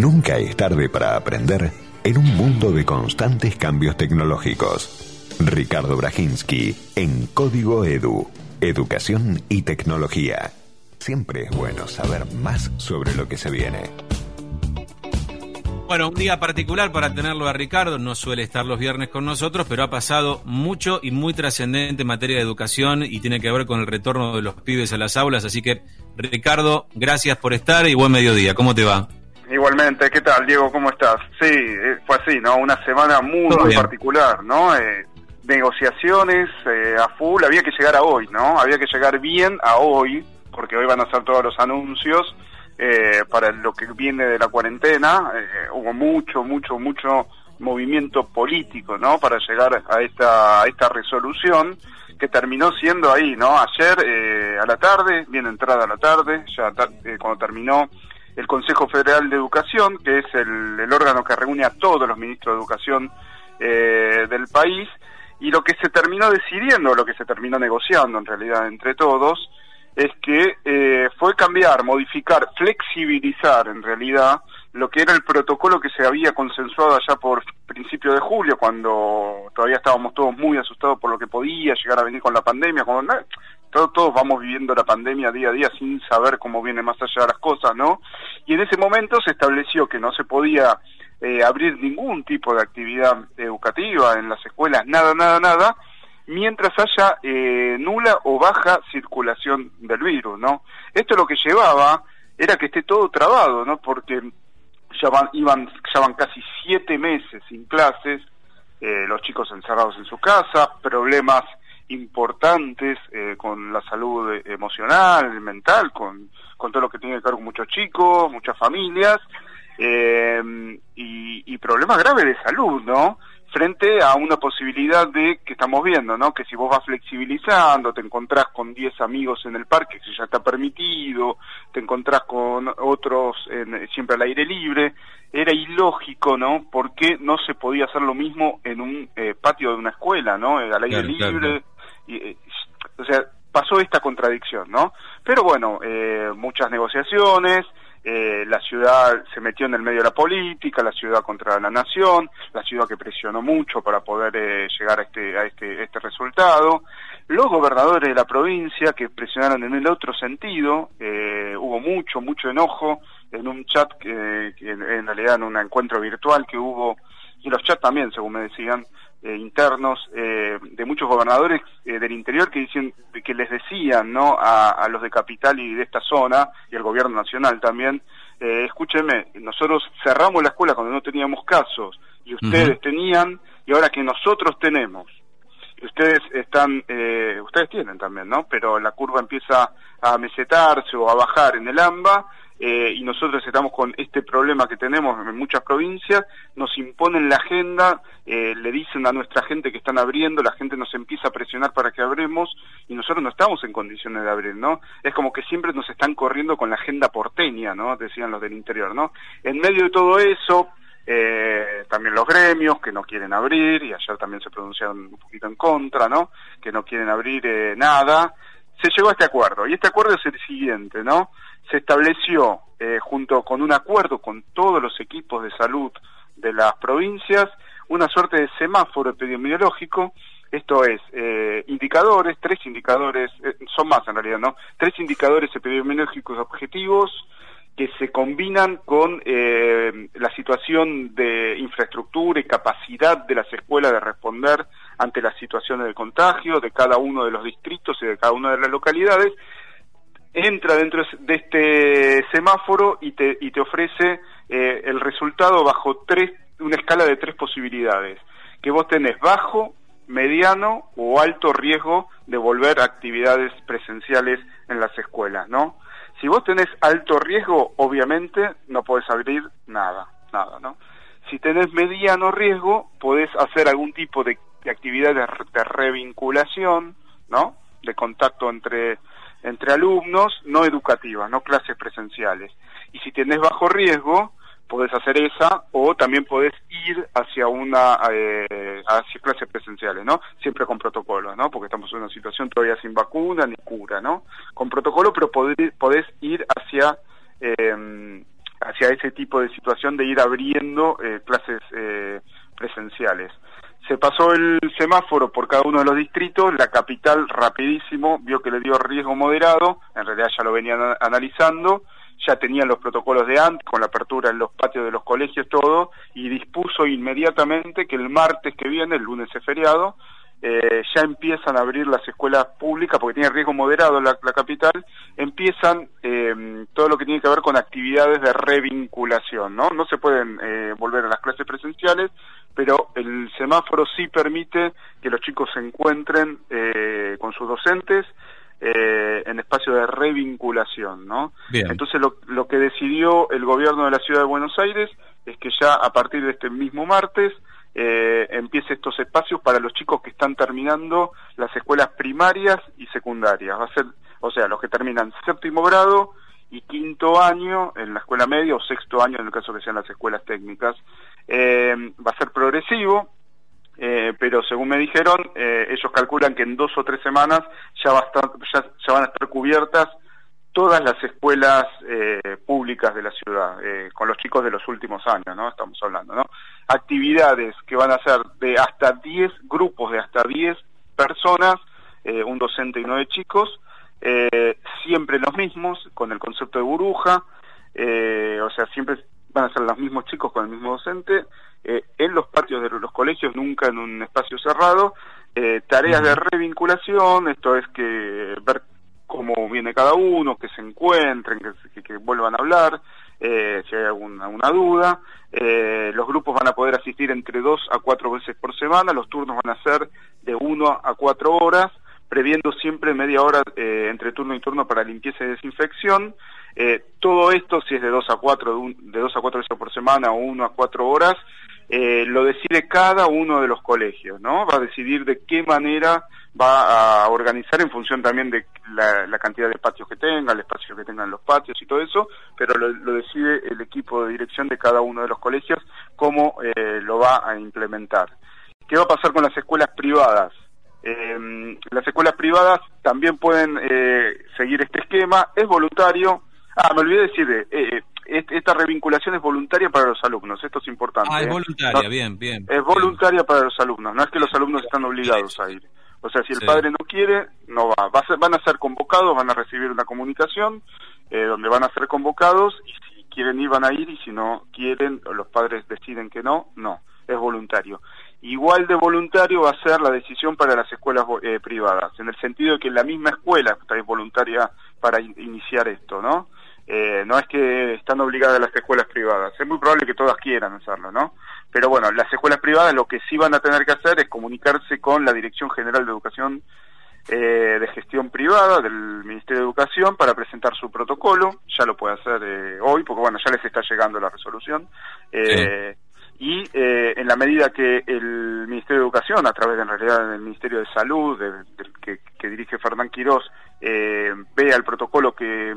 Nunca es tarde para aprender en un mundo de constantes cambios tecnológicos. Ricardo Brajinski en Código Edu, Educación y Tecnología. Siempre es bueno saber más sobre lo que se viene. Bueno, un día particular para tenerlo a Ricardo, no suele estar los viernes con nosotros, pero ha pasado mucho y muy trascendente en materia de educación y tiene que ver con el retorno de los pibes a las aulas, así que Ricardo, gracias por estar y buen mediodía, ¿cómo te va? Igualmente, ¿qué tal, Diego? ¿Cómo estás? Sí, eh, fue así, ¿no? Una semana muy, muy particular, ¿no? Eh, negociaciones eh, a full, había que llegar a hoy, ¿no? Había que llegar bien a hoy, porque hoy van a ser todos los anuncios para lo que viene de la cuarentena. hubo mucho, mucho, mucho movimiento político, ¿no? Para llegar a esta, a esta resolución que terminó siendo ahí, ¿no? Ayer a la tarde, bien entrada a la tarde, ya cuando terminó el Consejo Federal de Educación, que es el, órgano que reúne a todos los ministros de educación eh, del país, y lo que se terminó decidiendo, lo que se terminó negociando en realidad entre todos, es que eh, fue cambiar, modificar, flexibilizar en realidad lo que era el protocolo que se había consensuado allá por principio de julio, cuando todavía estábamos todos muy asustados por lo que podía llegar a venir con la pandemia, cuando todos, vamos viviendo la pandemia día a día sin saber cómo viene más allá de las cosas, ¿no? Y en ese momento se estableció que no se podía eh, abrir ningún tipo de actividad educativa en las escuelas, nada, nada, nada, mientras haya eh, nula o baja circulación del virus, ¿no? Esto lo que llevaba era que esté todo trabado, ¿no? Porque ya van, iban, ya casi siete meses sin clases, eh, los chicos encerrados en su casa, problemas importantes eh, con la salud emocional, mental, con, con todo lo que tiene que ver con muchos chicos, muchas familias, eh, y, y problemas graves de salud, ¿no? frente a una posibilidad de que estamos viendo, ¿no? Que si vos vas flexibilizando, te encontrás con 10 amigos en el parque, que ya está permitido, te encontrás con otros en, siempre al aire libre, era ilógico, ¿no? Porque no se podía hacer lo mismo en un eh, patio de una escuela, ¿no? Eh, al aire libre. Y, eh, o sea, pasó esta contradicción, ¿no? Pero bueno, muchas negociaciones, eh, la ciudad se metió en el medio de la política, la ciudad contra la nación, la ciudad que presionó mucho para poder eh, llegar a este, a este, este resultado, los gobernadores de la provincia que presionaron en el otro sentido, eh, hubo mucho, mucho enojo en un chat, que, en realidad en un encuentro virtual que hubo, y los chats también, según me decían, eh, internos eh, de muchos gobernadores eh, del interior que dicen que les decían no a, los de capital y de esta zona y al gobierno nacional también escúcheme nosotros cerramos la escuela cuando no teníamos casos y ustedes tenían y ahora que nosotros tenemos ustedes están ustedes tienen también no pero la curva empieza a mesetarse o a bajar en el AMBA eh, y nosotros estamos con este problema que tenemos en muchas provincias, nos imponen la agenda, eh, le dicen a nuestra gente que están abriendo, la gente nos empieza a presionar para que abremos y nosotros no estamos en condiciones de abrir, ¿no? Es como que siempre nos están corriendo con la agenda porteña, ¿no? Decían los del interior, ¿no? En medio de todo eso, eh, también los gremios que no quieren abrir, y ayer también se pronunciaron un poquito en contra, ¿no? Que no quieren abrir nada. Se llegó a este acuerdo, y este acuerdo es el siguiente, ¿no? Se estableció, eh, junto con un acuerdo con todos los equipos de salud de las provincias, una suerte de semáforo epidemiológico, esto es, eh, indicadores, tres indicadores, eh, son más en realidad, ¿no? Tres indicadores epidemiológicos objetivos que se combinan con la situación de infraestructura y capacidad de las escuelas de responder ante las situaciones de contagio de cada uno de los distritos y de cada una de las localidades entra dentro de este semáforo y te, y te ofrece eh, el resultado bajo tres, una escala de tres posibilidades, que vos tenés bajo, mediano o alto riesgo de volver a actividades presenciales en las escuelas, ¿no? Si vos tenés alto riesgo, obviamente no podés abrir nada, nada, ¿no? Si tenés mediano riesgo, podés hacer algún tipo de, de actividad de, de revinculación, ¿no? De contacto entre entre alumnos no educativas, no clases presenciales. Y si tenés bajo riesgo, podés hacer esa o también podés ir hacia una eh, hacia clases presenciales, ¿no? Siempre con protocolo, ¿no? Porque estamos en una situación todavía sin vacuna ni cura, ¿no? Con protocolo, pero podés, podés ir hacia eh, hacia ese tipo de situación de ir abriendo eh, clases eh, presenciales. Se pasó el semáforo por cada uno de los distritos, la capital rapidísimo vio que le dio riesgo moderado, en realidad ya lo venían analizando, ya tenían los protocolos de antes, con la apertura en los patios de los colegios, todo, y dispuso inmediatamente que el martes que viene, el lunes es feriado, eh, ya empiezan a abrir las escuelas públicas, porque tiene riesgo moderado la, capital, empiezan eh, todo lo que tiene que ver con actividades de revinculación, ¿no? No se pueden eh, volver a las clases presenciales, pero el semáforo sí permite que los chicos se encuentren eh, con sus docentes, eh, en espacio de revinculación, ¿no? Entonces lo, lo, que decidió el gobierno de la ciudad de Buenos Aires es que ya a partir de este mismo martes eh, empiece estos espacios para los chicos que están terminando las escuelas primarias y secundarias. Va a ser, o sea, los que terminan séptimo grado y quinto año en la escuela media o sexto año en el caso que sean las escuelas técnicas. Eh, va a ser progresivo, eh, pero según me dijeron, eh, ellos calculan que en dos o tres semanas ya, va a estar, ya, van a estar cubiertas todas las escuelas eh, públicas de la ciudad, con los chicos de los últimos años, ¿no? Estamos hablando, ¿no? Actividades que van a ser de hasta 10 grupos, de hasta 10 personas, un docente y nueve chicos, siempre los mismos, con el concepto de burbuja, o sea, siempre van a ser los mismos chicos con el mismo docente, en los patios de los colegios, nunca en un espacio cerrado, tareas de revinculación, esto es que ver cómo viene cada uno, que se encuentren, que, vuelvan a hablar, eh, si hay alguna, duda. Eh, los grupos van a poder asistir entre dos a cuatro veces por semana, los turnos van a ser de uno a cuatro horas, previendo siempre media hora eh, entre turno y turno para limpieza y desinfección. todo esto, si es de dos a cuatro, de, dos a cuatro veces por semana o uno a cuatro horas, lo decide cada uno de los colegios, ¿no? Va a decidir de qué manera va a organizar en función también de la, cantidad de patios que tenga, el espacio que tengan los patios y todo eso, pero lo, decide el equipo de dirección de cada uno de los colegios cómo eh, lo va a implementar. ¿Qué va a pasar con las escuelas privadas? Eh, las escuelas privadas también pueden eh, seguir este esquema, es voluntario. Ah, me olvidé decir, eh, esta revinculación es voluntaria para los alumnos, esto es importante. Ah, es voluntaria, bien, bien. Es voluntaria para los alumnos, no es que los alumnos están obligados a ir. O sea, si el padre no quiere, no va. va van a ser convocados, van a recibir una comunicación eh, donde van a ser convocados y si quieren ir van a ir y si no quieren los padres deciden que no, no. Es voluntario. Igual de voluntario va a ser la decisión para las escuelas eh, privadas, en el sentido de que la misma escuela está voluntaria para iniciar esto, ¿no? Eh, no es que están obligadas las escuelas privadas, es muy probable que todas quieran hacerlo, ¿no? Pero bueno, las escuelas privadas lo que sí van a tener que hacer es comunicarse con la Dirección General de Educación eh, de Gestión Privada del Ministerio de Educación para presentar su protocolo, ya lo puede hacer eh, hoy, porque bueno, ya les está llegando la resolución. Eh, y eh, en la medida que el Ministerio de Educación, a través en realidad del Ministerio de Salud, que, dirige Fernán Quirós, eh, vea el protocolo que,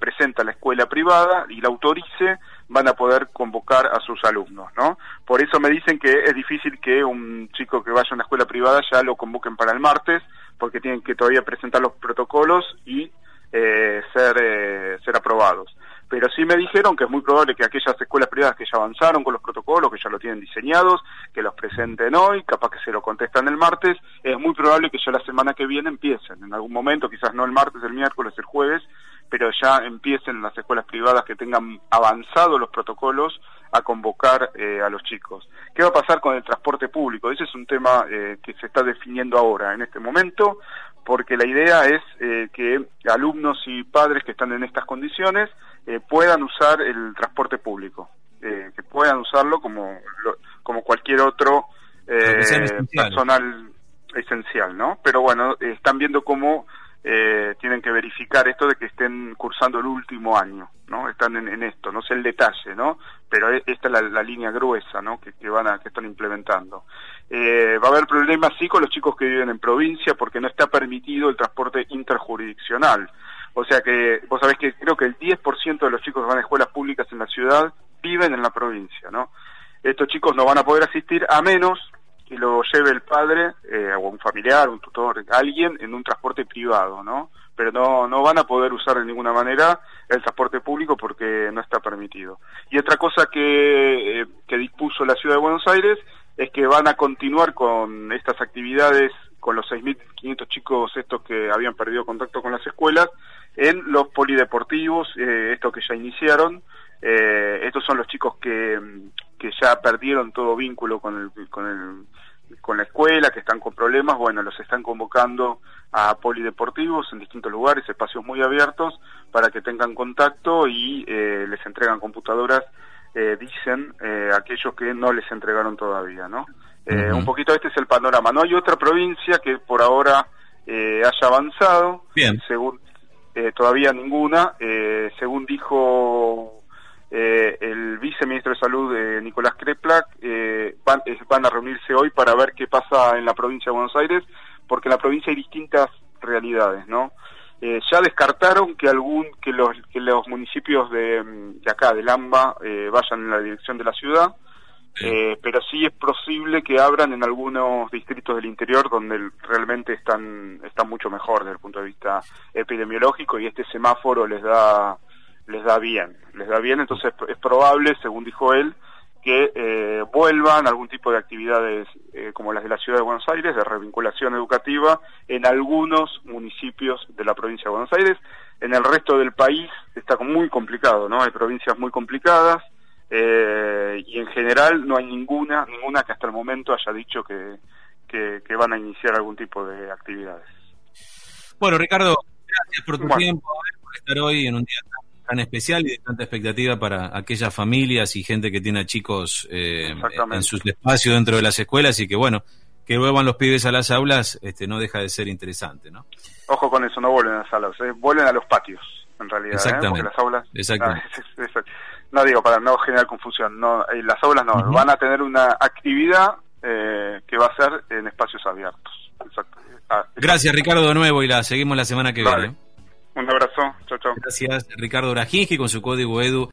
presenta la escuela privada y la autorice, van a poder convocar a sus alumnos, ¿no? Por eso me dicen que es difícil que un chico que vaya a una escuela privada ya lo convoquen para el martes, porque tienen que todavía presentar los protocolos y eh, ser, ser aprobados pero sí me dijeron que es muy probable que aquellas escuelas privadas que ya avanzaron con los protocolos, que ya lo tienen diseñados, que los presenten hoy, capaz que se lo contestan el martes, es muy probable que ya la semana que viene empiecen, en algún momento, quizás no el martes, el miércoles, el jueves, pero ya empiecen las escuelas privadas que tengan avanzado los protocolos a convocar eh, a los chicos. ¿Qué va a pasar con el transporte público? Ese es un tema eh, que se está definiendo ahora, en este momento, porque la idea es eh, que alumnos y padres que están en estas condiciones eh, puedan usar el transporte público, eh, que puedan usarlo como, como cualquier otro personal esencial, ¿no? Pero bueno, están viendo cómo tienen que verificar esto de que estén cursando el último año, ¿no? Están en, esto, no sé el detalle, ¿no? Pero e, esta es la, línea gruesa, ¿no? Que, que, van a, que están implementando. Eh, va a haber problemas sí con los chicos que viven en provincia porque no está permitido el transporte interjurisdiccional. O sea que vos sabés que creo que el 10% de los chicos que van a escuelas públicas en la ciudad viven en la provincia, ¿no? Estos chicos no van a poder asistir a menos que lo lleve el padre eh, o un familiar, un tutor, alguien en un transporte privado, ¿no? pero no, no van a poder usar de ninguna manera el transporte público porque no está permitido. Y otra cosa que, eh, que dispuso la Ciudad de Buenos Aires es que van a continuar con estas actividades con los 6.500 chicos estos que habían perdido contacto con las escuelas en los polideportivos, eh, estos que ya iniciaron. Eh, estos son los chicos que, que ya perdieron todo vínculo con el, con el con la escuela, que están con problemas, bueno, los están convocando a polideportivos en distintos lugares, espacios muy abiertos, para que tengan contacto y eh, les entregan computadoras, eh, dicen eh, aquellos que no les entregaron todavía, ¿no? Un poquito este es el panorama. No hay otra provincia que por ahora haya avanzado, Bien. según todavía ninguna, según dijo eh, el viceministro de Salud, eh, Nicolás Kreplak, eh, van, van, a reunirse hoy para ver qué pasa en la provincia de Buenos Aires, porque en la provincia hay distintas realidades, ¿no? Eh, ya descartaron que algún que los que los municipios de, de acá del AMBA vayan en la dirección de la ciudad pero sí es posible que abran en algunos distritos del interior donde realmente están están mucho mejor desde el punto de vista epidemiológico y este semáforo les da les da bien, les da bien, entonces es probable, según dijo él, que eh, vuelvan algún tipo de actividades eh, como las de la Ciudad de Buenos Aires, de revinculación educativa, en algunos municipios de la provincia de Buenos Aires. En el resto del país está muy complicado, ¿no? Hay provincias muy complicadas eh, y en general no hay ninguna, ninguna que hasta el momento haya dicho que, que, van a iniciar algún tipo de actividades. Bueno, Ricardo, gracias por tu tiempo, por estar hoy en un día tan especial y de tanta expectativa para aquellas familias y gente que tiene a chicos eh, en sus espacios dentro de las escuelas y que bueno, que vuelvan los pibes a las aulas este no deja de ser interesante, ¿no? Ojo con eso, no vuelven a las aulas, eh, vuelven a los patios, en realidad, ¿eh? Exactamente. las aulas... Exactamente. Ah, no digo para no generar confusión, no, las aulas no, van a tener una actividad que va a ser en espacios abiertos. Ah, Gracias Ricardo de nuevo y la seguimos la semana que viene. Un abrazo, chao, chao. Gracias, Ricardo Brajinski con su código EDU